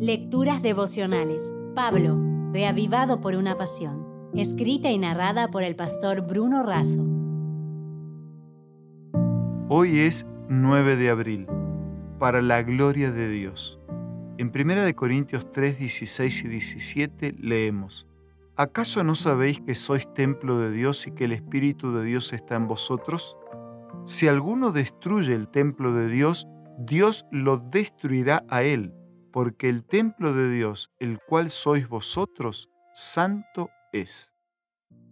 Lecturas devocionales. Pablo, reavivado por una pasión. Escrita y narrada por el pastor Bruno Razo. Hoy es 9 de abril, para la gloria de Dios. En 1 Corintios 3, 16 y 17 leemos, ¿acaso no sabéis que sois templo de Dios y que el Espíritu de Dios está en vosotros? Si alguno destruye el templo de Dios, Dios lo destruirá a él porque el templo de Dios, el cual sois vosotros, santo es.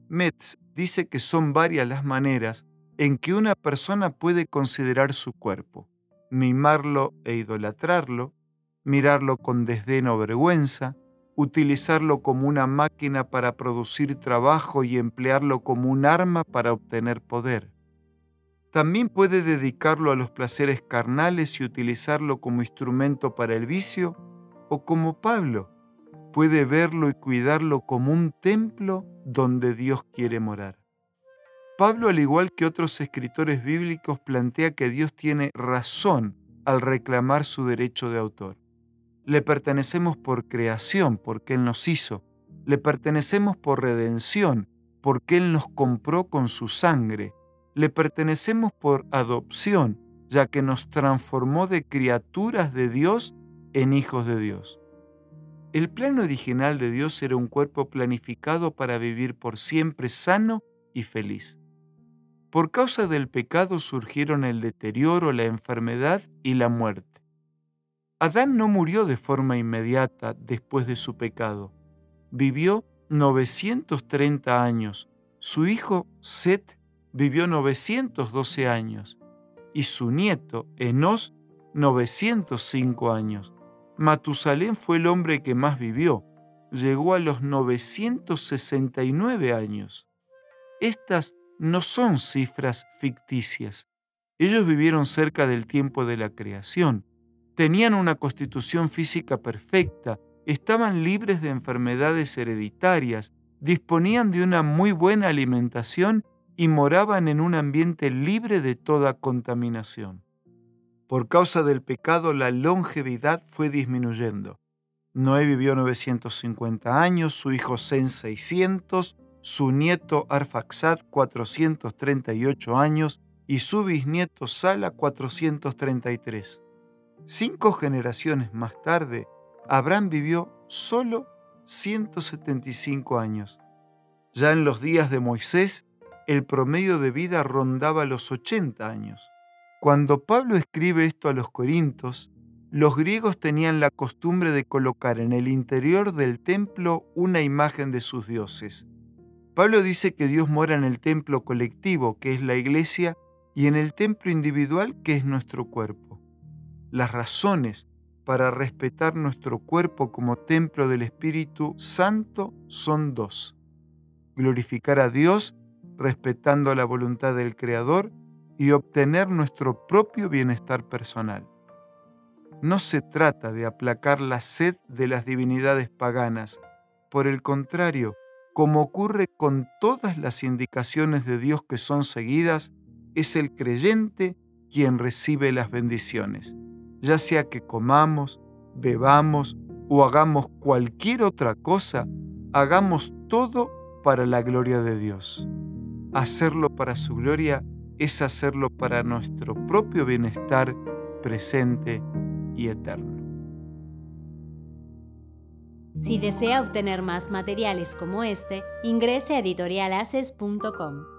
Metz dice que son varias las maneras en que una persona puede considerar su cuerpo, mimarlo e idolatrarlo, mirarlo con desdén o vergüenza, utilizarlo como una máquina para producir trabajo y emplearlo como un arma para obtener poder. También puede dedicarlo a los placeres carnales y utilizarlo como instrumento para el vicio, o como Pablo, puede verlo y cuidarlo como un templo donde Dios quiere morar. Pablo, al igual que otros escritores bíblicos, plantea que Dios tiene razón al reclamar su derecho de autor. Le pertenecemos por creación, porque Él nos hizo. Le pertenecemos por redención, porque Él nos compró con su sangre le pertenecemos por adopción, ya que nos transformó de criaturas de Dios en hijos de Dios. El plan original de Dios era un cuerpo planificado para vivir por siempre sano y feliz. Por causa del pecado surgieron el deterioro, la enfermedad y la muerte. Adán no murió de forma inmediata después de su pecado. Vivió 930 años. Su hijo Set vivió 912 años y su nieto Enos 905 años. Matusalén fue el hombre que más vivió, llegó a los 969 años. Estas no son cifras ficticias. Ellos vivieron cerca del tiempo de la creación, tenían una constitución física perfecta, estaban libres de enfermedades hereditarias, disponían de una muy buena alimentación y moraban en un ambiente libre de toda contaminación. Por causa del pecado la longevidad fue disminuyendo. Noé vivió 950 años, su hijo Zen 600, su nieto Arfaxad 438 años y su bisnieto Sala 433. Cinco generaciones más tarde, Abraham vivió solo 175 años. Ya en los días de Moisés, el promedio de vida rondaba los 80 años. Cuando Pablo escribe esto a los Corintos, los griegos tenían la costumbre de colocar en el interior del templo una imagen de sus dioses. Pablo dice que Dios mora en el templo colectivo, que es la iglesia, y en el templo individual, que es nuestro cuerpo. Las razones para respetar nuestro cuerpo como templo del Espíritu Santo son dos. Glorificar a Dios respetando la voluntad del Creador y obtener nuestro propio bienestar personal. No se trata de aplacar la sed de las divinidades paganas, por el contrario, como ocurre con todas las indicaciones de Dios que son seguidas, es el creyente quien recibe las bendiciones, ya sea que comamos, bebamos o hagamos cualquier otra cosa, hagamos todo para la gloria de Dios. Hacerlo para su gloria es hacerlo para nuestro propio bienestar presente y eterno. Si desea obtener más materiales como este, ingrese a editorialaces.com.